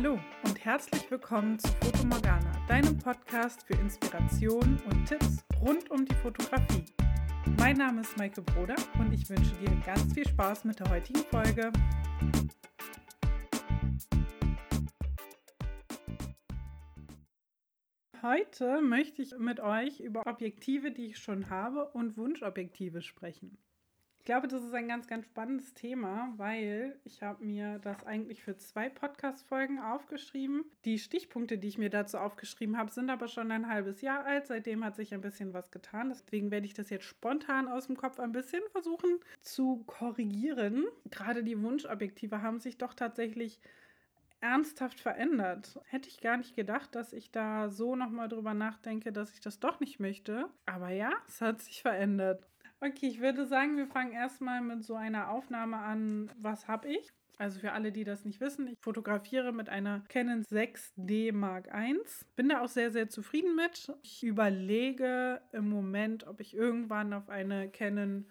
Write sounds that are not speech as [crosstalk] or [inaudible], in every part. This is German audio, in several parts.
Hallo und herzlich willkommen zu Foto Morgana, deinem Podcast für Inspiration und Tipps rund um die Fotografie. Mein Name ist Maike Broder und ich wünsche dir ganz viel Spaß mit der heutigen Folge. Heute möchte ich mit euch über Objektive, die ich schon habe, und Wunschobjektive sprechen. Ich glaube, das ist ein ganz, ganz spannendes Thema, weil ich habe mir das eigentlich für zwei Podcast-Folgen aufgeschrieben. Die Stichpunkte, die ich mir dazu aufgeschrieben habe, sind aber schon ein halbes Jahr alt. Seitdem hat sich ein bisschen was getan. Deswegen werde ich das jetzt spontan aus dem Kopf ein bisschen versuchen zu korrigieren. Gerade die Wunschobjektive haben sich doch tatsächlich ernsthaft verändert. Hätte ich gar nicht gedacht, dass ich da so nochmal drüber nachdenke, dass ich das doch nicht möchte. Aber ja, es hat sich verändert. Okay, ich würde sagen, wir fangen erstmal mit so einer Aufnahme an. Was habe ich? Also für alle, die das nicht wissen, ich fotografiere mit einer Canon 6D Mark I. Bin da auch sehr, sehr zufrieden mit. Ich überlege im Moment, ob ich irgendwann auf eine Canon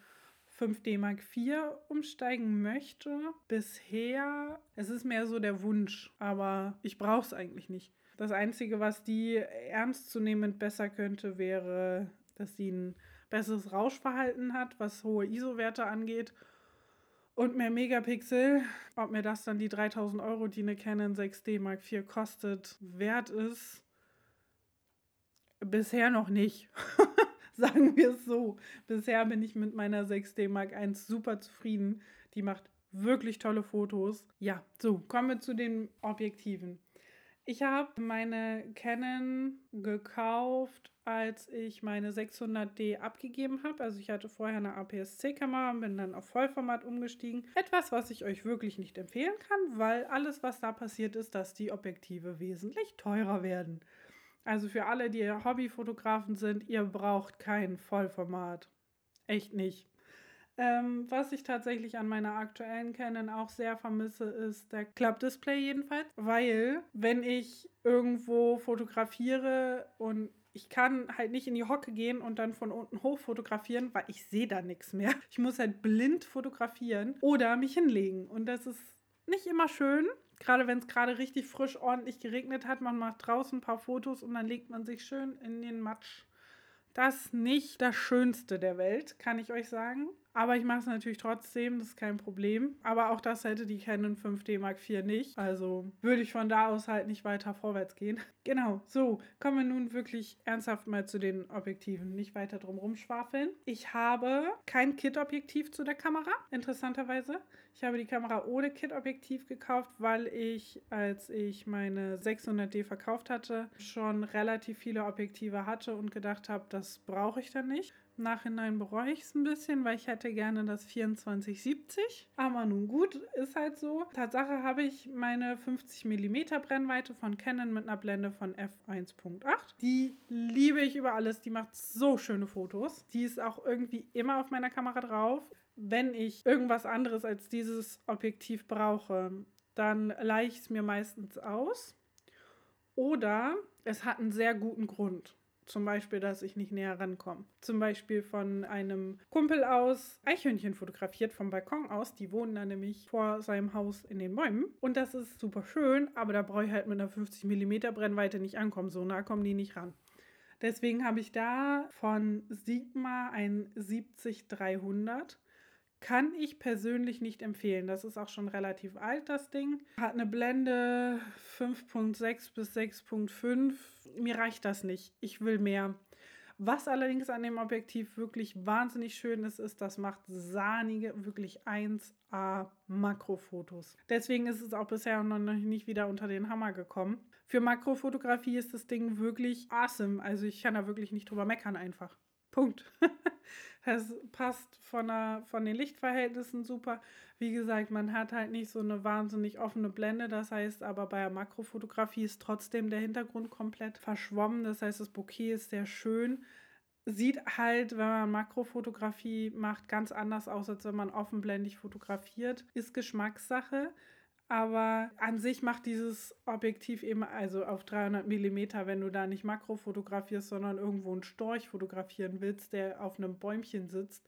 5D Mark IV umsteigen möchte. Bisher, es ist mehr so der Wunsch, aber ich brauche es eigentlich nicht. Das Einzige, was die ernstzunehmend besser könnte, wäre, dass sie ein besseres Rauschverhalten hat, was hohe ISO-Werte angeht und mehr Megapixel. Ob mir das dann die 3000 Euro, die eine Canon 6D Mark IV kostet, wert ist, bisher noch nicht. [laughs] Sagen wir es so. Bisher bin ich mit meiner 6D Mark I super zufrieden. Die macht wirklich tolle Fotos. Ja, so, kommen wir zu den Objektiven. Ich habe meine Canon gekauft, als ich meine 600D abgegeben habe. Also ich hatte vorher eine APS-C-Kamera und bin dann auf Vollformat umgestiegen. Etwas, was ich euch wirklich nicht empfehlen kann, weil alles, was da passiert ist, dass die Objektive wesentlich teurer werden. Also für alle, die Hobbyfotografen sind, ihr braucht kein Vollformat. Echt nicht. Ähm, was ich tatsächlich an meiner aktuellen Canon auch sehr vermisse, ist der Klappdisplay jedenfalls. Weil, wenn ich irgendwo fotografiere und ich kann halt nicht in die Hocke gehen und dann von unten hoch fotografieren, weil ich sehe da nichts mehr. [laughs] Ich muss halt blind fotografieren oder mich hinlegen. Und das ist nicht immer schön. Gerade wenn es gerade richtig frisch ordentlich geregnet hat, man macht draußen ein paar Fotos und dann legt man sich schön in den Matsch. Das nicht das Schönste der Welt, kann ich euch sagen. Aber ich mache es natürlich trotzdem, das ist kein Problem. Aber auch das hätte die Canon 5D Mark IV nicht. Also würde ich von da aus halt nicht weiter vorwärts gehen. [laughs] Genau, so kommen wir nun wirklich ernsthaft mal zu den Objektiven. Nicht weiter drum rumschwafeln. Ich habe kein Kit-Objektiv zu der Kamera, interessanterweise. Ich habe die Kamera ohne Kit-Objektiv gekauft, weil ich, als ich meine 600D verkauft hatte, schon relativ viele Objektive hatte und gedacht habe, das brauche ich dann nicht. Nachhinein bereue ich es ein bisschen, weil ich hätte gerne das 2470. Aber nun gut, ist halt so. Tatsache habe ich meine 50 mm Brennweite von Canon mit einer Blende von f1.8. Die liebe ich über alles. Die macht so schöne Fotos. Die ist auch irgendwie immer auf meiner Kamera drauf. Wenn ich irgendwas anderes als dieses Objektiv brauche, dann leihe ich es mir meistens aus. Oder es hat einen sehr guten Grund. Zum Beispiel, dass ich nicht näher rankomme. Zum Beispiel von einem Kumpel aus Eichhörnchen fotografiert, vom Balkon aus. Die wohnen da nämlich vor seinem Haus in den Bäumen. Und das ist super schön, aber da brauche ich halt mit einer 50 mm Brennweite nicht ankommen. So nah kommen die nicht ran. Deswegen habe ich da von Sigma ein 70300 kann ich persönlich nicht empfehlen. Das ist auch schon relativ alt, das Ding. Hat eine Blende 5.6 bis 6.5. Mir reicht das nicht. Ich will mehr. Was allerdings an dem Objektiv wirklich wahnsinnig schön ist, ist, das macht sahnige, wirklich 1A Makrofotos. Deswegen ist es auch bisher noch nicht wieder unter den Hammer gekommen. Für Makrofotografie ist das Ding wirklich awesome. Also ich kann da wirklich nicht drüber meckern einfach. Punkt. [laughs] Das passt von, der, von den Lichtverhältnissen super. Wie gesagt, man hat halt nicht so eine wahnsinnig offene Blende. Das heißt aber bei der Makrofotografie ist trotzdem der Hintergrund komplett verschwommen. Das heißt, das Bouquet ist sehr schön. Sieht halt, wenn man Makrofotografie macht, ganz anders aus, als wenn man offenblendig fotografiert. Ist Geschmackssache. Aber an sich macht dieses Objektiv eben, also auf 300 mm, wenn du da nicht Makro fotografierst, sondern irgendwo einen Storch fotografieren willst, der auf einem Bäumchen sitzt,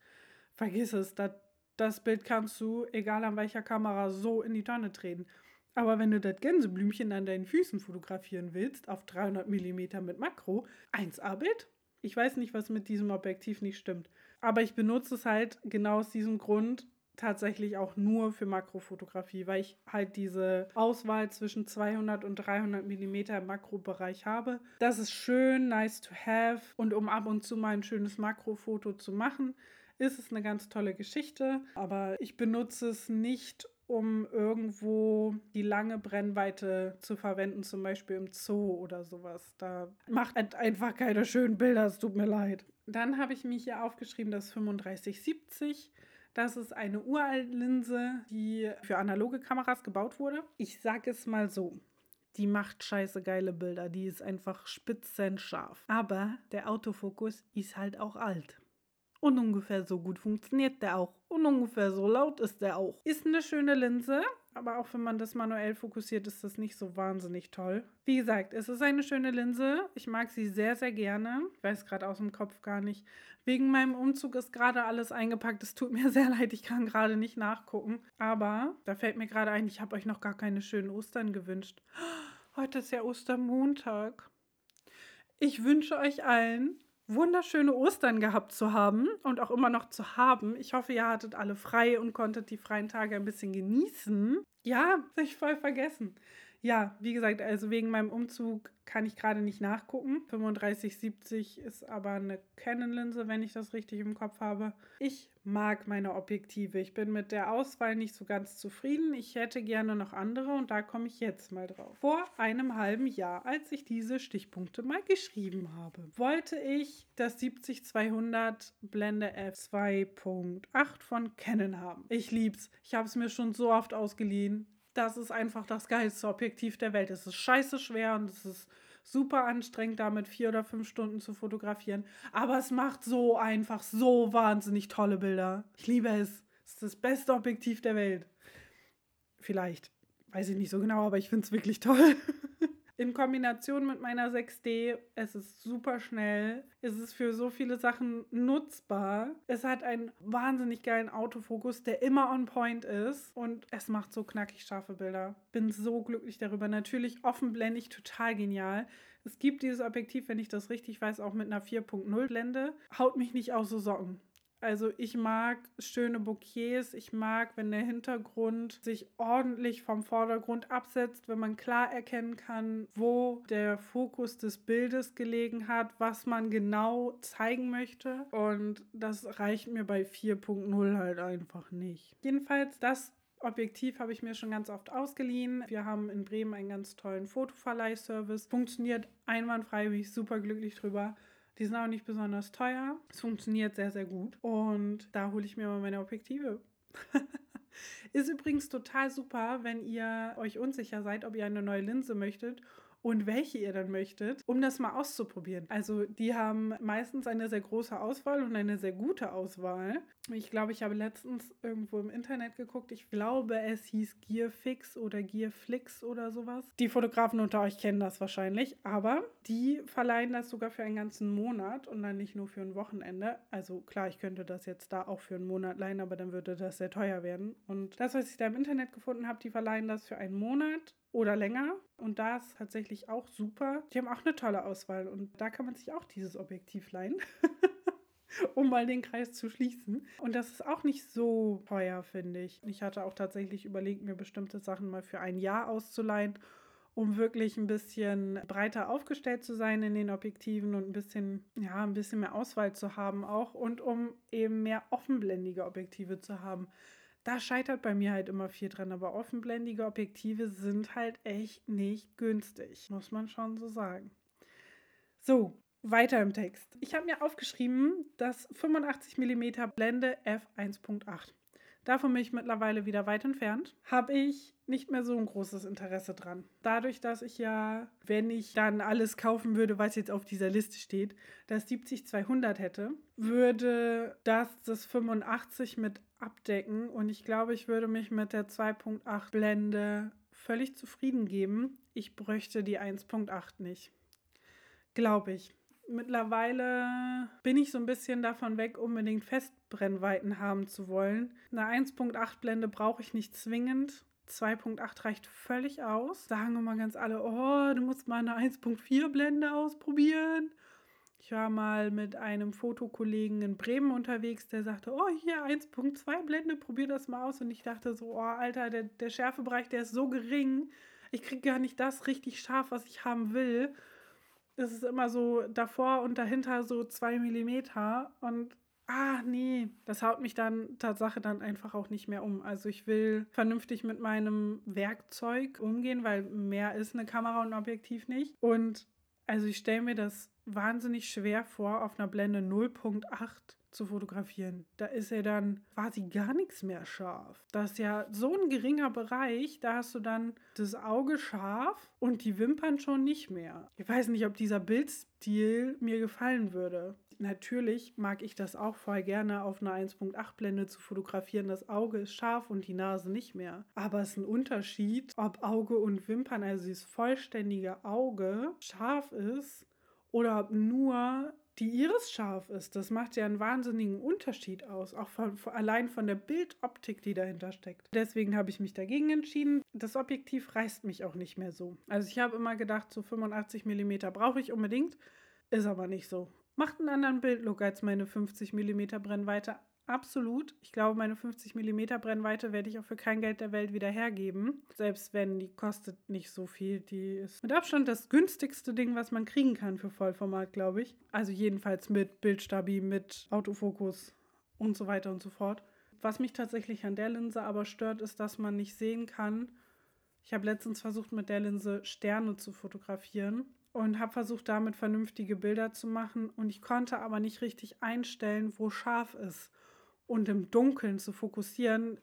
vergiss es. Das, das Bild kannst du, egal an welcher Kamera, so in die Tonne drehen. Aber wenn du das Gänseblümchen an deinen Füßen fotografieren willst, auf 300 mm mit Makro, 1A-Bild. Ich weiß nicht, was mit diesem Objektiv nicht stimmt. Aber ich benutze es halt genau aus diesem Grund tatsächlich auch nur für Makrofotografie, weil ich halt diese Auswahl zwischen 200 und 300 mm im Makrobereich habe. Das ist schön, nice to have und um ab und zu mal ein schönes Makrofoto zu machen, ist es eine ganz tolle Geschichte, aber ich benutze es nicht, um irgendwo die lange Brennweite zu verwenden, zum Beispiel im Zoo oder sowas. Da macht einfach keine schönen Bilder, es tut mir leid. Dann habe ich mich hier aufgeschrieben, das 3570. Das ist eine uralte Linse, die für analoge Kameras gebaut wurde. Ich sage es mal so. Die macht scheiße geile Bilder. Die ist einfach spitzenscharf. Aber der Autofokus ist halt auch alt. Und ungefähr so gut funktioniert der auch. Und ungefähr so laut ist der auch. Ist eine schöne Linse, aber auch wenn man das manuell fokussiert, ist das nicht so wahnsinnig toll. Wie gesagt, es ist eine schöne Linse. Ich mag sie sehr, sehr gerne. Ich weiß gerade aus dem Kopf gar nicht. Wegen meinem Umzug ist gerade alles eingepackt. Es tut [laughs] mir sehr leid, ich kann gerade nicht nachgucken. Aber da fällt mir gerade ein, ich habe euch noch gar keine schönen Ostern gewünscht. [gasps] Heute ist ja Ostermontag. Ich wünsche euch allen wunderschöne Ostern gehabt zu haben und auch immer noch zu haben. Ich hoffe, ihr hattet alle frei und konntet die freien Tage ein bisschen genießen. Ja, ich voll vergessen. Ja, wie gesagt, also wegen meinem Umzug kann ich gerade nicht nachgucken. 3570 ist aber eine Canon-Linse, wenn ich das richtig im Kopf habe. Ich mag meine Objektive. Ich bin mit der Auswahl nicht so ganz zufrieden. Ich hätte gerne noch andere und da komme ich jetzt mal drauf. Vor einem halben Jahr, als ich diese Stichpunkte mal geschrieben habe, wollte ich das 70-200 Blende f2.8 von Canon haben. Ich lieb's. Ich habe es mir schon so oft ausgeliehen das ist einfach das geilste Objektiv der Welt. Es ist scheiße schwer und es ist super anstrengend, damit vier oder fünf Stunden zu fotografieren. Aber es macht so einfach so wahnsinnig tolle Bilder. Ich liebe es. Es ist das beste Objektiv der Welt. Vielleicht. Weiß ich nicht so genau, aber ich finde es wirklich toll. [laughs] in Kombination mit meiner 6D, es ist super schnell, es ist für so viele Sachen nutzbar. Es hat einen wahnsinnig geilen Autofokus, der immer on point ist und es macht so knackig scharfe Bilder. Bin so glücklich darüber. Natürlich offenblendig, total genial. Es gibt dieses Objektiv, wenn ich das richtig weiß, auch mit einer 4.0 Blende. Haut mich nicht aus so Socken. Also ich mag schöne Bouquets, ich mag, wenn der Hintergrund sich ordentlich vom Vordergrund absetzt, wenn man klar erkennen kann, wo der Fokus des Bildes gelegen hat, was man genau zeigen möchte. Und das reicht mir bei 4.0 halt einfach nicht. Jedenfalls, das Objektiv habe ich mir schon ganz oft ausgeliehen. Wir haben in Bremen einen ganz tollen Fotoverleihservice. Funktioniert einwandfrei, bin ich super glücklich drüber. Die sind auch nicht besonders teuer. Es funktioniert sehr, sehr gut. Und da hole ich mir mal meine Objektive. [laughs] Ist übrigens total super, wenn ihr euch unsicher seid, ob ihr eine neue Linse möchtet und welche ihr dann möchtet, um das mal auszuprobieren. Also die haben meistens eine sehr große Auswahl und eine sehr gute Auswahl. Ich glaube, ich habe letztens irgendwo im Internet geguckt. Ich glaube, es hieß Gearfix oder Gearflix oder sowas. Die Fotografen unter euch kennen das wahrscheinlich, aber die verleihen das sogar für einen ganzen Monat und dann nicht nur für ein Wochenende. Also klar, ich könnte das jetzt da auch für einen Monat leihen, aber dann würde das sehr teuer werden. Und das, was ich da im Internet gefunden habe, die verleihen das für einen Monat oder länger. Und da ist tatsächlich auch super. Die haben auch eine tolle Auswahl und da kann man sich auch dieses Objektiv leihen. [laughs] um mal den Kreis zu schließen. Und das ist auch nicht so teuer, finde ich. Ich hatte auch tatsächlich überlegt, mir bestimmte Sachen mal für ein Jahr auszuleihen, um wirklich ein bisschen breiter aufgestellt zu sein in den Objektiven und ein bisschen, ja, ein bisschen mehr Auswahl zu haben auch und um eben mehr offenblendige Objektive zu haben. Da scheitert bei mir halt immer viel dran, aber offenblendige Objektive sind halt echt nicht günstig, muss man schon so sagen. So, weiter im Text. Ich habe mir aufgeschrieben, dass 85 mm Blende f1.8. Davon bin ich mittlerweile wieder weit entfernt. Habe ich nicht mehr so ein großes Interesse dran. Dadurch, dass ich ja, wenn ich dann alles kaufen würde, was jetzt auf dieser Liste steht, das 70-200 hätte, würde das das 85 mit abdecken und ich glaube, ich würde mich mit der 2.8 Blende völlig zufrieden geben. Ich bräuchte die 1.8 nicht. Glaube ich. Mittlerweile bin ich so ein bisschen davon weg, unbedingt Festbrennweiten haben zu wollen. Eine 1.8 Blende brauche ich nicht zwingend. 2.8 reicht völlig aus. Sagen immer ganz alle, oh, du musst mal eine 1.4 Blende ausprobieren. Ich war mal mit einem Fotokollegen in Bremen unterwegs, der sagte, oh, hier 1.2 Blende, probier das mal aus. Und ich dachte so, oh, Alter, der, der Schärfebereich, der ist so gering. Ich kriege gar nicht das richtig scharf, was ich haben will. Es ist immer so davor und dahinter so zwei Millimeter. Und ah, nee, das haut mich dann Tatsache dann einfach auch nicht mehr um. Also ich will vernünftig mit meinem Werkzeug umgehen, weil mehr ist eine Kamera und ein Objektiv nicht. Und also ich stelle mir das wahnsinnig schwer vor, auf einer Blende 0.8 zu fotografieren. Da ist ja dann quasi gar nichts mehr scharf. Das ist ja so ein geringer Bereich, da hast du dann das Auge scharf und die Wimpern schon nicht mehr. Ich weiß nicht, ob dieser Bildstil mir gefallen würde. Natürlich mag ich das auch voll gerne auf einer 1.8 Blende zu fotografieren. Das Auge ist scharf und die Nase nicht mehr. Aber es ist ein Unterschied, ob Auge und Wimpern, also dieses vollständige Auge, scharf ist oder ob nur die Iris scharf ist. Das macht ja einen wahnsinnigen Unterschied aus, auch von, von, allein von der Bildoptik, die dahinter steckt. Deswegen habe ich mich dagegen entschieden. Das Objektiv reißt mich auch nicht mehr so. Also ich habe immer gedacht, so 85 mm brauche ich unbedingt, ist aber nicht so. Macht einen anderen Bildlook als meine 50 mm Brennweite. Absolut. Ich glaube, meine 50 mm Brennweite werde ich auch für kein Geld der Welt wieder hergeben. Selbst wenn die kostet nicht so viel. Die ist mit Abstand das günstigste Ding, was man kriegen kann für Vollformat, glaube ich. Also jedenfalls mit Bildstabi, mit Autofokus und so weiter und so fort. Was mich tatsächlich an der Linse aber stört, ist, dass man nicht sehen kann. Ich habe letztens versucht, mit der Linse Sterne zu fotografieren und habe versucht, damit vernünftige Bilder zu machen. Und ich konnte aber nicht richtig einstellen, wo scharf ist und im Dunkeln zu fokussieren,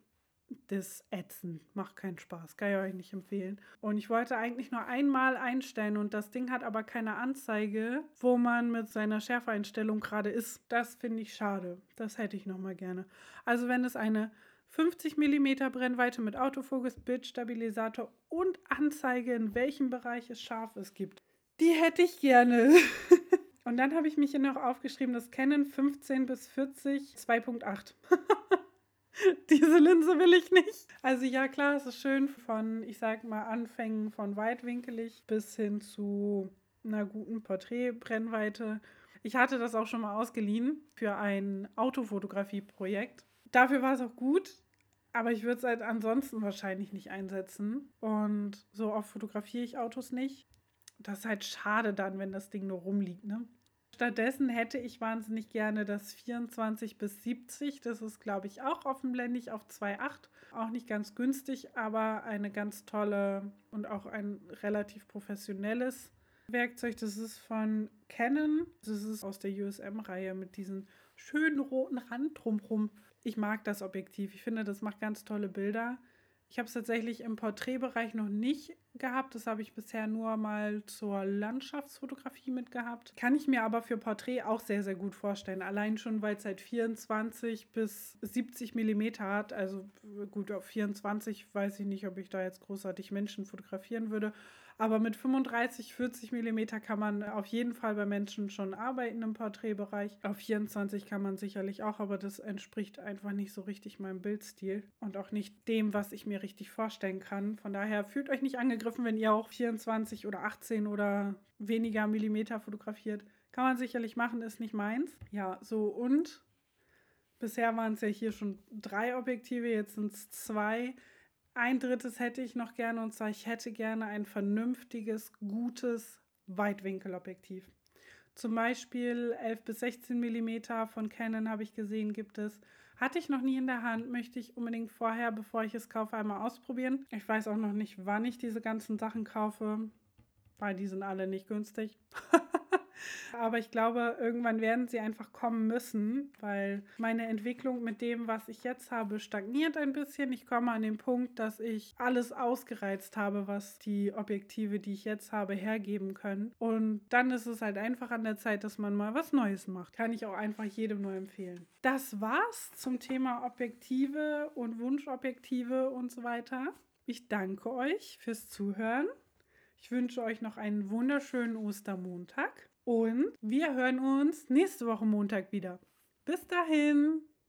das Ätzen macht keinen Spaß, kann ich euch nicht empfehlen. Und ich wollte eigentlich nur einmal einstellen und das Ding hat aber keine Anzeige, wo man mit seiner Schärfeinstellung gerade ist. Das finde ich schade. Das hätte ich noch mal gerne. Also wenn es eine 50 mm Brennweite mit Autofokus, Bildstabilisator und Anzeige, in welchem Bereich es scharf ist, gibt, die hätte ich gerne. [laughs] Und dann habe ich mich hier noch aufgeschrieben, das Canon 15 bis 40 2.8. [laughs] Diese Linse will ich nicht. Also ja, klar, es ist schön von, ich sag mal, Anfängen von weitwinkelig bis hin zu einer guten Porträtbrennweite. Ich hatte das auch schon mal ausgeliehen für ein Autofotografie-Projekt. Dafür war es auch gut, aber ich würde es halt ansonsten wahrscheinlich nicht einsetzen. Und so oft fotografiere ich Autos nicht. Das ist halt schade dann, wenn das Ding nur rumliegt, ne? Stattdessen hätte ich wahnsinnig gerne das 24 bis 70. Das ist, glaube ich, auch offenblendig auf 2.8. Auch nicht ganz günstig, aber eine ganz tolle und auch ein relativ professionelles Werkzeug. Das ist von Canon. Das ist aus der USM-Reihe mit diesem schönen roten Rand drumherum. Ich mag das Objektiv. Ich finde, das macht ganz tolle Bilder. Ich habe es tatsächlich im Porträtbereich noch nicht gehabt. Das habe ich bisher nur mal zur Landschaftsfotografie mitgehabt. Kann ich mir aber für Porträt auch sehr, sehr gut vorstellen. Allein schon, weil es halt 24 bis 70 Millimeter hat. Also gut, auf 24 weiß ich nicht, ob ich da jetzt großartig Menschen fotografieren würde. Aber mit 35, 40 mm kann man auf jeden Fall bei Menschen schon arbeiten im Porträtbereich. Auf 24 kann man sicherlich auch, aber das entspricht einfach nicht so richtig meinem Bildstil und auch nicht dem, was ich mir richtig vorstellen kann. Von daher fühlt euch nicht angegriffen, wenn ihr auch 24 oder 18 oder weniger Millimeter fotografiert. Kann man sicherlich machen, ist nicht meins. Ja, so und bisher waren es ja hier schon drei Objektive, jetzt sind es zwei. Ein drittes hätte ich noch gerne und zwar, ich hätte gerne ein vernünftiges, gutes Weitwinkelobjektiv. Zum Beispiel 11 bis 16 mm von Canon habe ich gesehen, gibt es. Hatte ich noch nie in der Hand, möchte ich unbedingt vorher, bevor ich es kaufe, einmal ausprobieren. Ich weiß auch noch nicht, wann ich diese ganzen Sachen kaufe, weil die sind alle nicht günstig. [laughs] Aber ich glaube, irgendwann werden sie einfach kommen müssen, weil meine Entwicklung mit dem, was ich jetzt habe, stagniert ein bisschen. Ich komme an den Punkt, dass ich alles ausgereizt habe, was die Objektive, die ich jetzt habe, hergeben können. Und dann ist es halt einfach an der Zeit, dass man mal was Neues macht. Kann ich auch einfach jedem nur empfehlen. Das war's zum Thema Objektive und Wunschobjektive und so weiter. Ich danke euch fürs Zuhören. Ich wünsche euch noch einen wunderschönen Ostermontag und wir hören uns nächste Woche Montag wieder. Bis dahin.